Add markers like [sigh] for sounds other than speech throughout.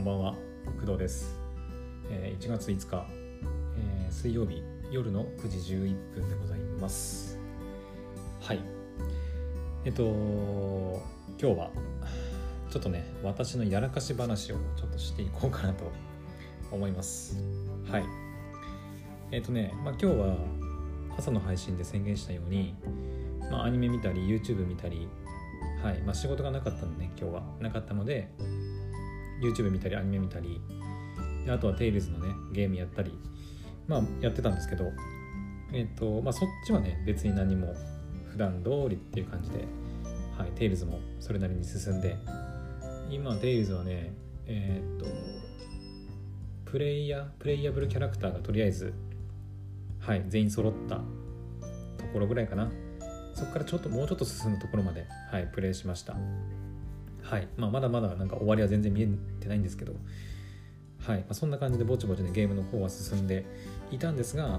んばんは。工藤です、えー1月5日、えー水曜日夜の9時11分でございます。はい。えっと今日はちょっとね私のやらかし話をちょっとしていこうかなと思います。はい。えっとね、まあ、今日は朝の配信で宣言したように、まあ、アニメ見たり YouTube 見たりはい。まあ、仕事がなかったので、ね、今日はなかったので YouTube 見たりアニメ見たりであとはテイルズのねゲームやったりまあやってたんですけどえっ、とまあそっちはね別に何も普段通りっていう感じではいテイルズもそれなりに進んで今テイルズはねえっ、とプレイヤープレイヤブルキャラクターがとりあえずはい全員揃ったところぐらいかなそこからちょっともうちょっと進むところまで、はい、プレイしました。はい。まあ、まだまだなんか終わりは全然見えてないんですけど、はい。まあ、そんな感じでぼちぼちね、ゲームの方は進んでいたんですが、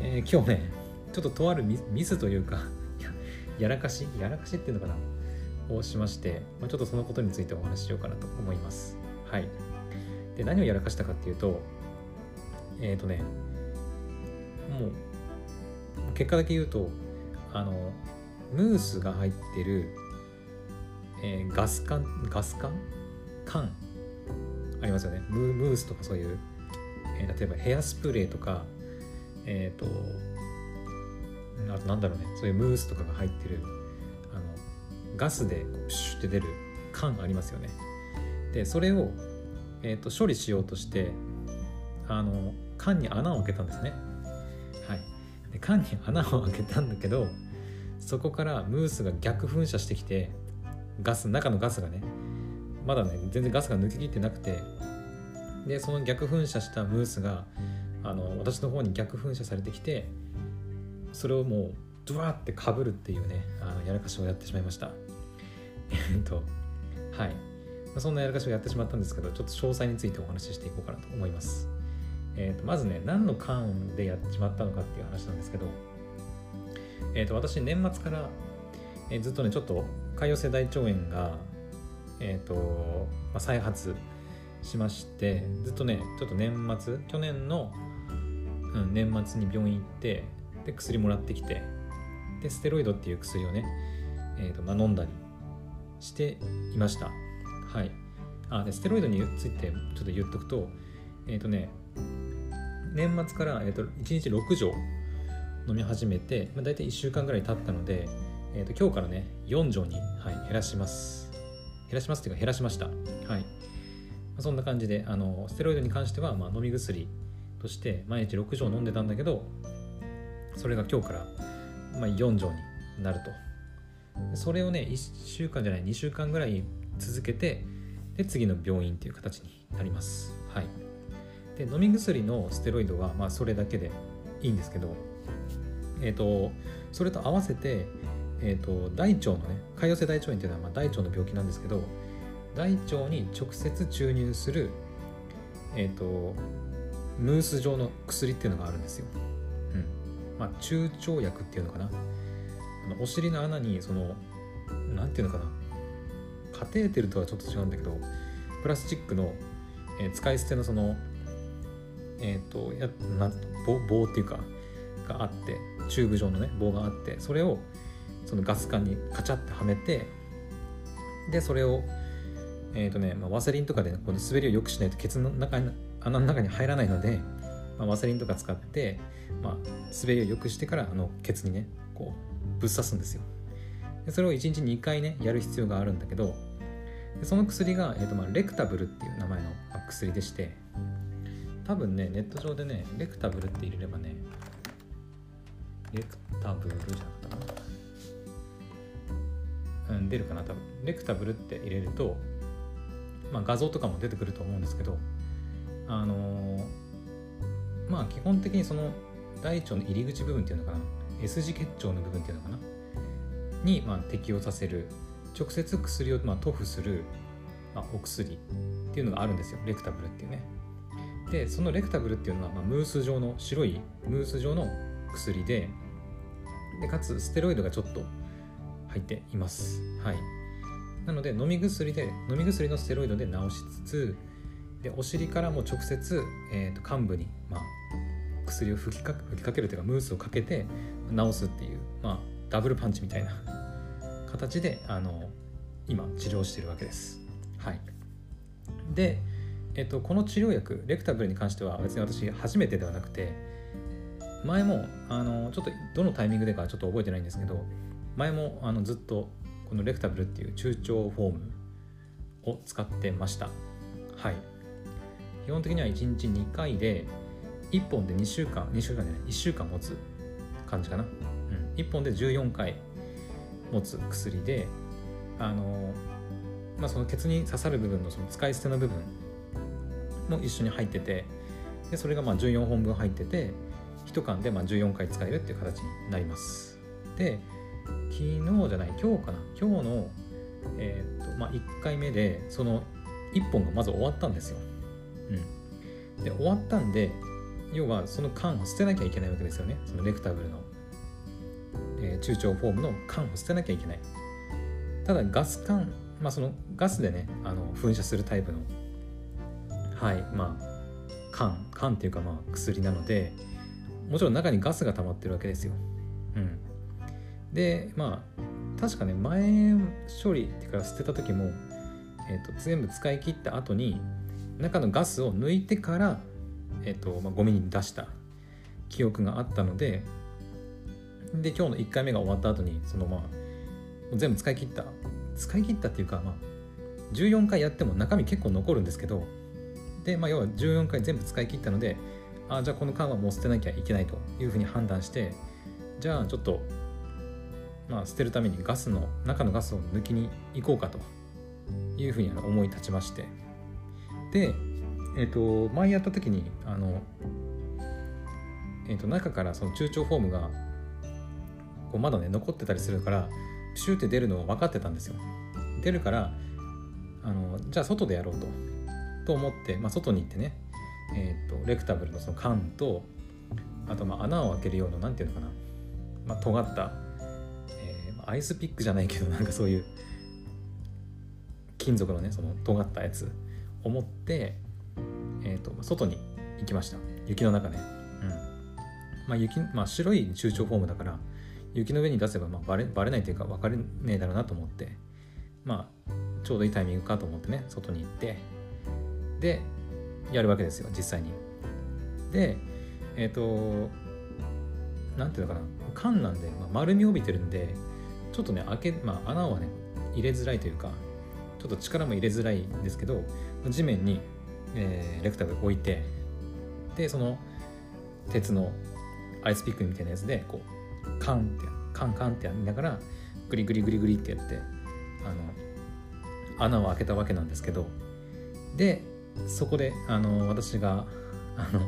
えー今日ね、ちょっととあるミスというか [laughs] や、らかしやらかしっていうのかな？をしまして、まあ、ちょっとそのことについてお話ししようかなと思います。はい。で、何をやらかしたかっていうと、えっ、とね、もう、結果だけ言うと、あのムースが入ってる、えーガス缶ガス缶缶？ありますよね。ムームースとかそういう、えー例えばヘアスプレーとかえっ、とあとなんだろうね。そういうムースとかが入ってるあのガスでこうプシュって出る缶ありますよね。でそれを、えー、と処理しようとしてあの缶に穴を開けたんですね。はい。で缶に穴を開けたんだけどそこからムースが逆噴射してきてガス中のガスがねまだね全然ガスが抜けきってなくてでその逆噴射したムースがあの私の方に逆噴射されてきてそれをもうドワーってかぶるっていうねあのやらかしをやってしまいました。[laughs] えっとはい。まあそんなやらかしをやってしまったんですけどちょっと詳細についてお話ししていこうかなと思います。えー、とまずね何の間でやってしまったのかっていう話なんですけど、えー、と私年末から、えーずっとねちょっと潰瘍性大腸炎が、えーとまあ、再発しましてずっとねちょっと年末去年の、うん、年末に病院行ってで薬もらってきてでステロイドっていう薬をね、えーとまあ、飲んだりしていました。はい。あでステロイドについてちょっと言っとくとえっ、とね年末から、えー、と1日6錠飲み始めて、まあ、大体1週間ぐらい経ったので、えー、と今日からね4錠に、はい、減らします。減らしますっていうか減らしました。はい、ま、そんな感じであのステロイドに関しては、まあ、飲み薬として毎日6錠飲んでたんだけどそれが今日から、まあ、4錠になると。それをね1週間じゃない2週間ぐらい続けてで次の病院っていう形になります。はい。で飲み薬のステロイドはまあそれだけでいいんですけど、えー、とそれと合わせて、えー、と大腸のね潰瘍性大腸炎っていうのはまあ大腸の病気なんですけど大腸に直接注入する、えー、とムース状の薬っていうのがあるんですよ、うん。まあ、中腸薬っていうのかな。あのお尻の穴にそのなんていうのかな。カテーテルとはちょっと違うんだけどプラスチックの、えー使い捨てのそのえっ、とやな棒棒っていうかがあってチューブ状のね棒があってそれをそのガス管にカチャってはめてでそれをえっ、とね、まあ、ワセリンとかでこの滑りを良くしないとケツの中に穴の中に入らないので、まあ、ワセリンとか使って、まあ、滑りを良くしてからあのケツにねこうぶっ刺すんですよ。でそれを1日2回ねやる必要があるんだけどでその薬が、えーとまあ、レクタブルっていう名前の薬でして多分ねネット上でねレクタブルって入れればねレクタブルじゃなかったかな。うん出るかな多分。レクタブルって入れると、まあ、画像とかも出てくると思うんですけどあのーまあ基本的にその大腸の入り口部分っていうのかな S 字結腸の部分っていうのかなに、まあ、適用させる。直接薬を、まあ、塗布する、まあ、お薬っていうのがあるんですよレクタブルっていうね。でそのレクタブルっていうのは、まあ、ムース状の白いムース状の薬ででかつステロイドがちょっと入っています。はい。なので飲み薬で飲み薬のステロイドで治しつつ、でお尻からも直接、えー、と患部に、まあ、薬を吹きか吹きかけるというかムースをかけて治すっていう、まあ、ダブルパンチみたいな [laughs] 形であの今治療してるわけです。はい、で、えっと、この治療薬レクタブルに関しては別に私初めてではなくて前もあのちょっとどのタイミングでかちょっと覚えてないんですけど前もあのずっとこのレクタブルっていう中腸フォームを使ってました。はい。基本的には1日2回で1本で2週間2週間じゃない1週間持つ感じかな、うん、1本で14回持つ薬であのまあそのケツに刺さる部分のその使い捨ての部分も一緒に入っててでそれがまあ14本分入ってて1缶でまあ14回使えるっていう形になります。で昨日じゃない今日かな今日の、えーとまあ、1回目でその1本がまず終わったんですよ、うん、で終わったんで要はその缶を捨てなきゃいけないわけですよね。そのレクタブルの、えー、中腸フォームの缶を捨てなきゃいけない。ただガス缶まあそのガスでねあの噴射するタイプの。はいまあ缶缶っていうかまあ薬なのでもちろん中にガスが溜まってるわけですよ。うん。でまあ確かね前処理っていうか捨てた時も、えーと、全部使い切った後に中のガスを抜いてからえ、ー、と、まあ、ゴミに出した記憶があったのでで今日の1回目が終わった後にそのまあ全部使い切った。使い切ったっていうかまあ14回やっても中身結構残るんですけどで、まあ、要は14回全部使い切ったのであじゃあこの缶はもう捨てなきゃいけないというふうに判断してじゃあちょっとまあ捨てるためにガスの中のガスを抜きに行こうかというふうに思い立ちまして。でえっ、ー、と前やった時にあの、えー、と中からその中腸フォームがこうまだね残ってたりするからプシューって出るのは分かってたんですよ。出るからあのじゃあ外でやろうとと思って、まあ、外に行ってね、えーと、レクタブルのその缶とあとまあ穴を開けるような何ていうのかな、まあ、尖った、アイスピックじゃないけどなんかそういう金属のねその尖ったやつを持ってえーと、外に行きました。雪の中ね、うん。まあ雪まあ、白い中長フォームだから雪の上に出せばまあバレバレないというか分かれねえだろうなと思ってまあちょうどいいタイミングかと思ってね外に行ってでやるわけですよ実際に。でえっ、ー、となんていうのかな缶なんで、まあ、丸みを帯びてるんでちょっとね開け、まあ、穴はね入れづらいというかちょっと力も入れづらいんですけど地面にえー、レクタブ置いてでその鉄のアイスピックみたいなやつでこうカンってカンカンってやりながらグリグリグリグリってやってあの穴を開けたわけなんですけどでそこであの私があの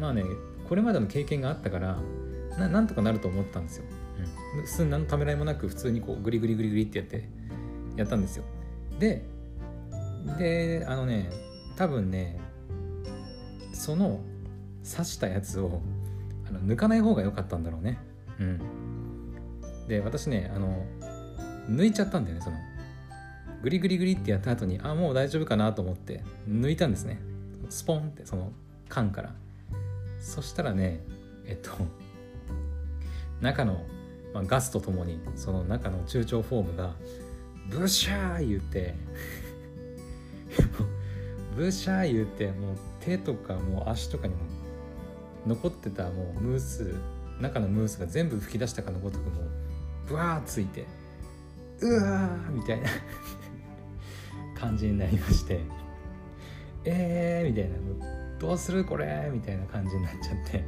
まあねこれまでの経験があったからななんとかなると思ったんですよ。うん、普通何のためらいもなく普通にこうグリグリグリグリってやってやったんですよ。でであのね多分ねその刺したやつをあの抜かない方が良かったんだろうね。うん。で私ねあの抜いちゃったんだよねそのグリグリグリってやった後にあもう大丈夫かなと思って抜いたんですね。スポンってその缶から。そしたらねえっと中の、まあ、ガスとともにその中の中腸フォームがブシャー言ってブシャー言うて [laughs] もう手とかもう足とかにも残ってたもうムース中のムースが全部吹き出したかのごとくもうブワーついてうわーみたいな感じになりましてえーみたいなどうするこれみたいな感じになっちゃって。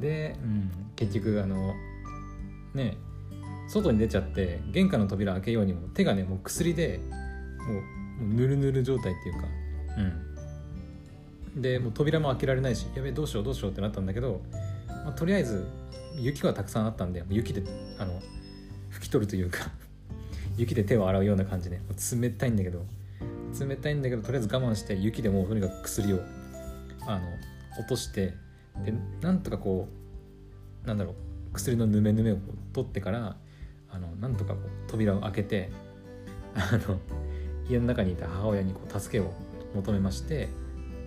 で、うん、結局あのね外に出ちゃって玄関の扉開けようにも手がねもう薬でもうぬるぬる状態っていうか。うん。でもう扉も開けられないしやべえどうしようどうしようってなったんだけど、まあ、とりあえず雪はたくさんあったんで雪であの拭き取るというか [laughs] 雪で手を洗うような感じで冷たいんだけど冷たいんだけどとりあえず我慢して雪でもうとにかく薬をあの落としてでなんとかこうなんだろう薬のヌメヌメを取ってからあのなんとかこう扉を開けてあの家の中にいた母親にこう助けを求めまして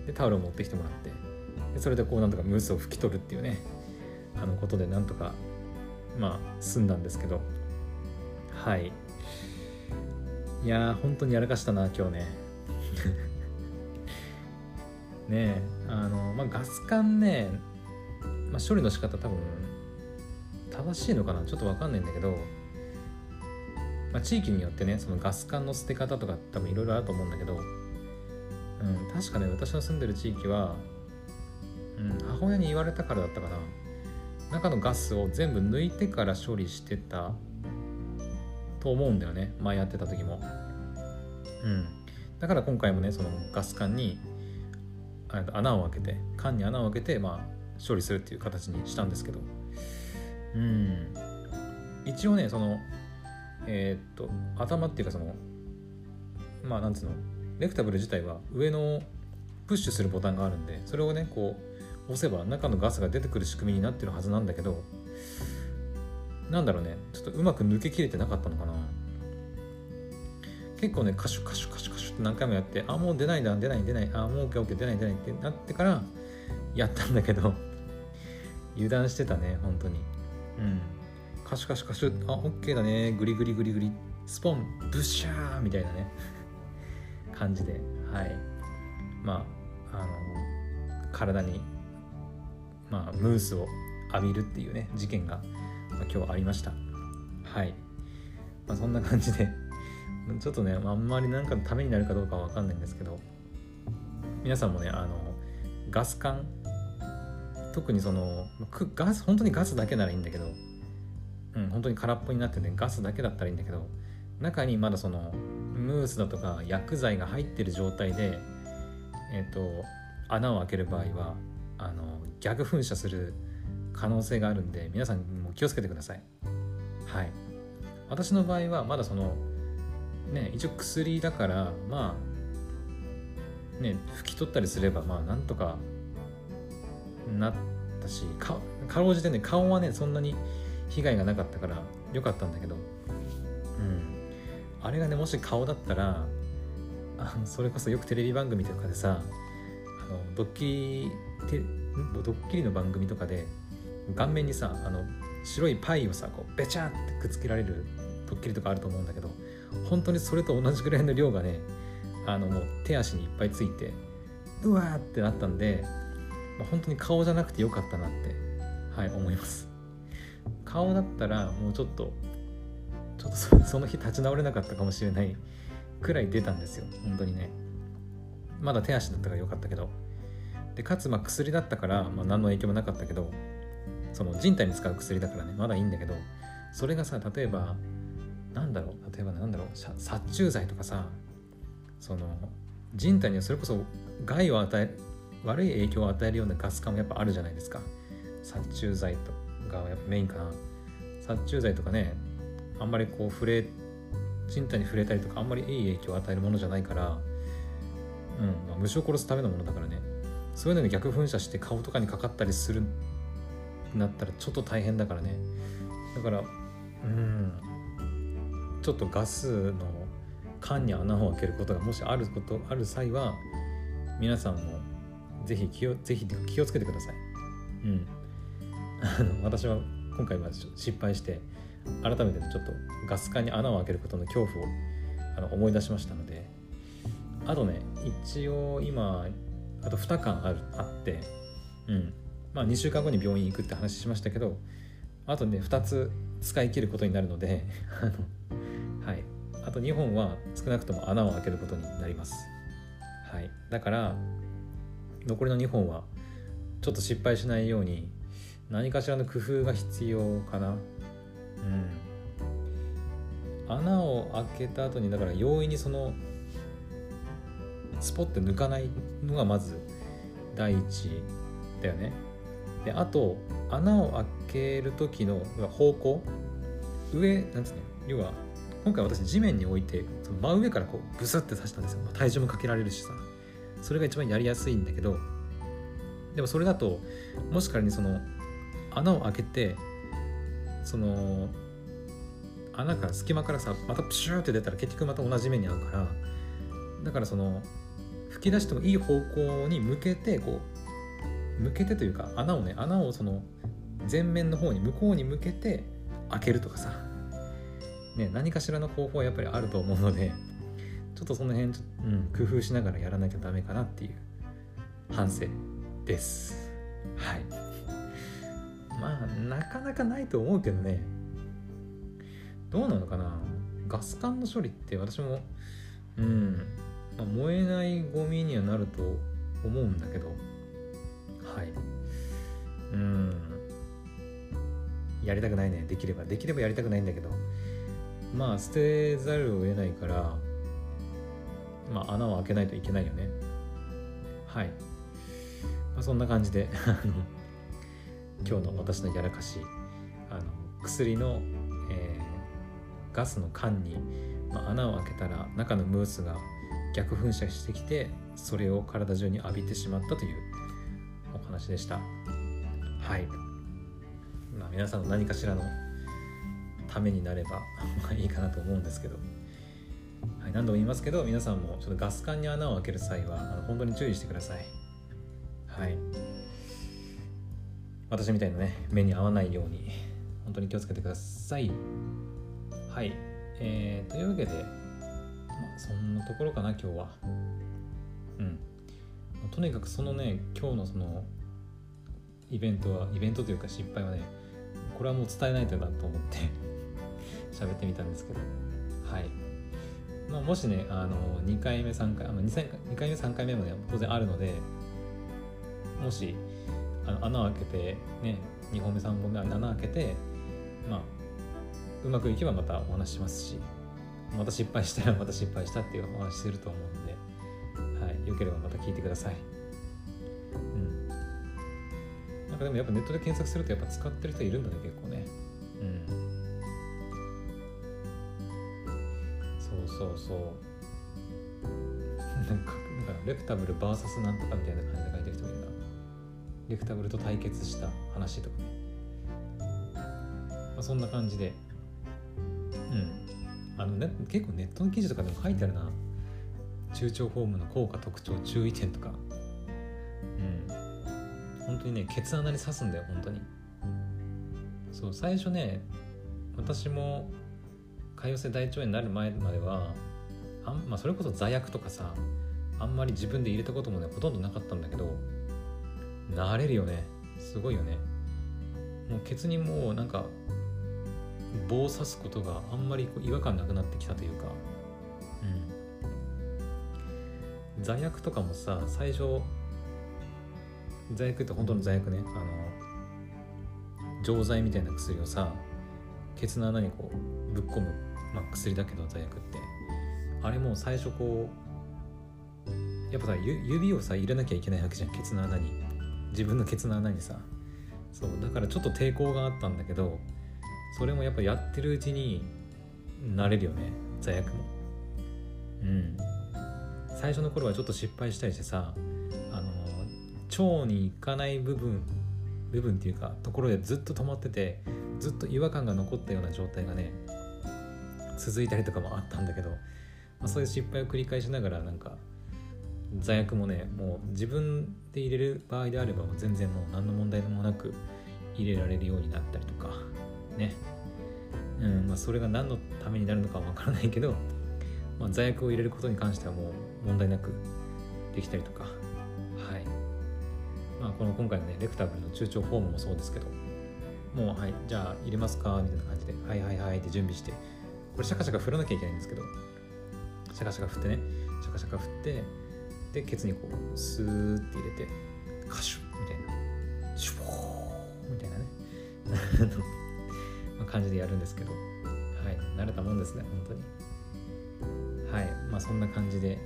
でタオルを持ってきてもらってでそれでこうなんとかムースを拭き取るっていうねあのことでなんとかまあ済んだんですけど。はい。いやー本当にやらかしたな今日ね。[laughs] ねえあのまあガス管ね、まあ、処理の仕方多分正しいのかな？ちょっと分かんないんだけど、まあ、地域によってねそのガス管の捨て方とか多分いろいろあると思うんだけど、うん、確かね私の住んでる地域は、うん、母親に言われたからだったかな。中のガスを全部抜いてから処理してたと思うんだよね。前やってた時も。うん。だから今回もねそのガス管に穴を開けて缶に穴を開けてまあ処理するっていう形にしたんですけど。うん。一応ねそのえー、っと頭っていうかそのまあなんつうのレクタブル自体は上のプッシュするボタンがあるんでそれをねこう押せば中のガスが出てくる仕組みになってるはずなんだけどなんだろうねちょっとうまく抜けきれてなかったのかな。結構ねカシュカシュカシュカシュって何回もやってあもう出ないだ出ない出ないあもう OKOK 出ない出ないってなってからやったんだけど油断してたね本当に。うん。カシュカシュカシュあオッケーだね。グリグリグリグリ。スポンブッシャーみたいなね。感じで。はい。まああの体にまあムースを浴びるっていうね事件が、まあ、今日ありました。はい、まあ、そんな感じで。ちょっとねあんまり何かのためになるかどうかは分かんないんですけど。皆さんもねあのガス管特にそのガス本当にガスだけならいいんだけどうん本当に空っぽになってねガスだけだったらいいんだけど中にまだそのムースだとか薬剤が入ってる状態でえっ、ー、と穴を開ける場合はあの逆噴射する可能性があるんで皆さんも気をつけてください。はい。私の場合はまだそのね一応薬だからまあね拭き取ったりすればまあなんとかなったしかかろうじてね顔はねそんなに被害がなかったからよかったんだけどうん。あれがねもし顔だったらあのそれこそよくテレビ番組とかでさあのドッキリてドッキリの番組とかで顔面にさあの白いパイをさこうベチャってくっつけられるドッキリとかあると思うんだけど本当にそれと同じぐらいの量がねあのもう手足にいっぱいついてうわーってなったんでまあ、本当に顔じゃなくてよかったなってはい思います。顔だったらもうちょっとちょっとその日立ち直れなかったかもしれないくらい出たんですよ。本当にね。まだ手足だったからよかったけど。でかつまあ薬だったから、まあ、何の影響もなかったけどその人体に使う薬だからね。まだいいんだけどそれがさ例えばなんだろう。例えばなんだろう。殺虫剤とかさその人体にはそれこそ害を与え悪い影響を与えるようなガス管もやっぱあるじゃないですか。殺虫剤とがやっぱメインかな。殺虫剤とかねあんまりこう触れ人体に触れたりとかあんまりいい影響を与えるものじゃないから、うんまあ、虫を殺すためのものだからね。そういうのに逆噴射して顔とかにかかったりするなったらちょっと大変だからね。だからうんちょっとガスの缶に穴を開けることがもしあることある際は皆さんもぜひ気をぜひ気をつけてください。うん。あの私は今回は失敗して改めてちょっとガス管に穴を開けることの恐怖をあの思い出しましたのであとね一応今あと2巻ああってうんまあ2週間後に病院行くって話しましたけどあとね2つ使い切ることになるので [laughs] あのはいあと2本は少なくとも穴を開けることになりますはいだから残りの2本はちょっと失敗しないように何かしらの工夫が必要かな。うん。穴を開けた後にだから容易にそのスポッて抜かないのがまず第一だよね。であと穴を開ける時の方向上なんつうの要は今回私地面に置いてその真上からこうブスって刺したんですよ。体重もかけられるしさ。それが一番やりやすいんだけどでもそれだともし仮にその穴を開けてその穴から隙間からさまたプシューって出たら結局また同じ目に遭うからだからその吹き出してもいい方向に向けてこう向けてというか穴をね穴をその前面の方に向こうに向けて開けるとかさ、ね、何かしらの方法はやっぱりあると思うのでちょっとその辺、うん、工夫しながらやらなきゃダメかなっていう反省です。はい。まあなかなかないと思うけどね。どうなのかな？ガス管の処理って私もうん、まあ、燃えないゴミにはなると思うんだけど。はい。うん。やりたくないね。できれば。できればやりたくないんだけど。まあ捨てざるを得ないからまあ穴を開けないといけないよね。はい、まあ、そんな感じで [laughs] 今日の私のやらかしあの薬の、えー、ガスの缶に、まあ、穴を開けたら中のムースが逆噴射してきてそれを体中に浴びてしまったというお話でした。はい。まあ皆さんの何かしらのためになればいいかなと思うんですけど、はい、何度も言いますけど皆さんもちょっとガス管に穴を開ける際はあの本当に注意してください。はい。私みたいなね目に合わないように本当に気をつけてください。はい。えー、というわけで、まあ、そんなところかな今日は。うん。とにかくそのね今日のそのイベントはイベントというか失敗はねこれはもう伝えないとなと思って喋ってみたんですけど。はい。まあ、もしねあの2回目3回あの 2, 2回目3回目もね当然あるのでもしあの穴を開けてね2本目3本目穴開けてまあうまくいけばまたお話しますしまた失敗したらまた失敗したっていうお話すると思うんで、はい、よければまた聞いてください。うん。なんかでもやっぱネットで検索するとやっぱ使ってる人いるんだね結構ね。そうそう。なんか、なんかレプタブル VS なんとかみたいな感じで書いてる人もいるな。レクタブルと対決した話とかね、まあ、そんな感じで。うん。あのね結構ネットの記事とかでも書いてあるな。中長フォームの効果特徴注意点とか。うん。本当にねケツ穴に刺すんだよ本当に。そう最初ね私も潰瘍性大腸炎になる前まではあん、まあ、それこそ座薬とかさあんまり自分で入れたこともねほとんどなかったんだけど慣れるよね。すごいよね。もうケツにもうなんか棒を刺すことがあんまり違和感なくなってきたというか。うん。座薬とかもさ最初座薬って本当の座薬ね。あの錠剤みたいな薬をさケツの穴にこうぶっ込む、まあ、薬だけど座薬って。あれも最初こうやっぱさ指をさ入れなきゃいけないわけじゃんケツの穴に。自分のケツの穴にさ。そうだからちょっと抵抗があったんだけどそれもやっぱやってるうちになれるよね座薬も。うん。最初の頃はちょっと失敗したりしてさあの腸に行かない部分部分っていうかところでずっと止まっててずっと違和感が残ったような状態がね続いたりとかもあったんだけど、まあ、そういう失敗を繰り返しながらなんか座薬もねもう自分で入れる場合であれば全然もう何の問題もなく入れられるようになったりとかね。うんまあそれが何のためになるのかは分からないけど、まあ、座薬を入れることに関してはもう問題なくできたりとか。はい。まあこの今回のねレクタブルの中長フォームもそうですけどもうはいじゃあ入れますか？みたいな感じではいはいはいって準備してこれシャカシャカ振らなきゃいけないんですけどシャカシャカ振ってねシャカシャカ振ってでケツにこうスーって入れてカシュみたいなシュポーみたいなね [laughs] 感じでやるんですけどはい慣れたもんですね本当に。はいまあそんな感じで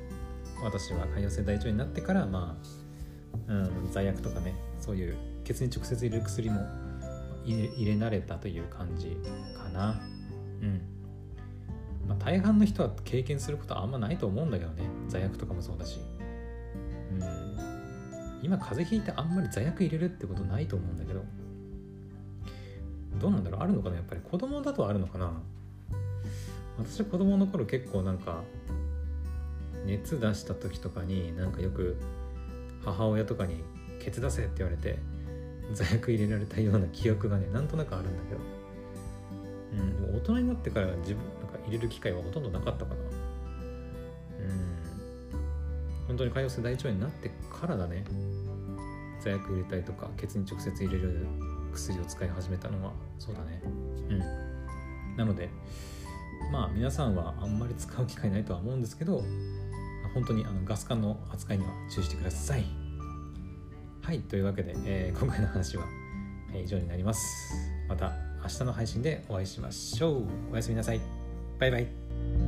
私は潰瘍性大腸になってからまあ、うん、罪悪とかねそういうケツに直接入れる薬も入れ慣れたという感じかな。うん。まあ大半の人は経験することはあんまないと思うんだけどね。罪悪とかもそうだし。うん。今風邪ひいてあんまり座薬入れるってことないと思うんだけど。どうなんだろう？あるのかな？やっぱり子供だとあるのかな？私は子供の頃結構なんか熱出した時とかになんかよく母親とかに「ケツ出せ」って言われて座薬入れられたような記憶がねなんとなくあるんだけど、うん、大人になってから自分なんか入れる機会はほとんどなかったかな。うん。本当に潰瘍性大腸炎になってからだね。座薬入れたりとかケツに直接入れる薬を使い始めたのは。そうだね。うん。なのでまあ皆さんはあんまり使う機会ないとは思うんですけど本当にあのガス管の扱いには注意してください。はい。というわけで、えー、今回の話は以上になります。また。明日の配信でお会いしましょう。おやすみなさい。バイバイ。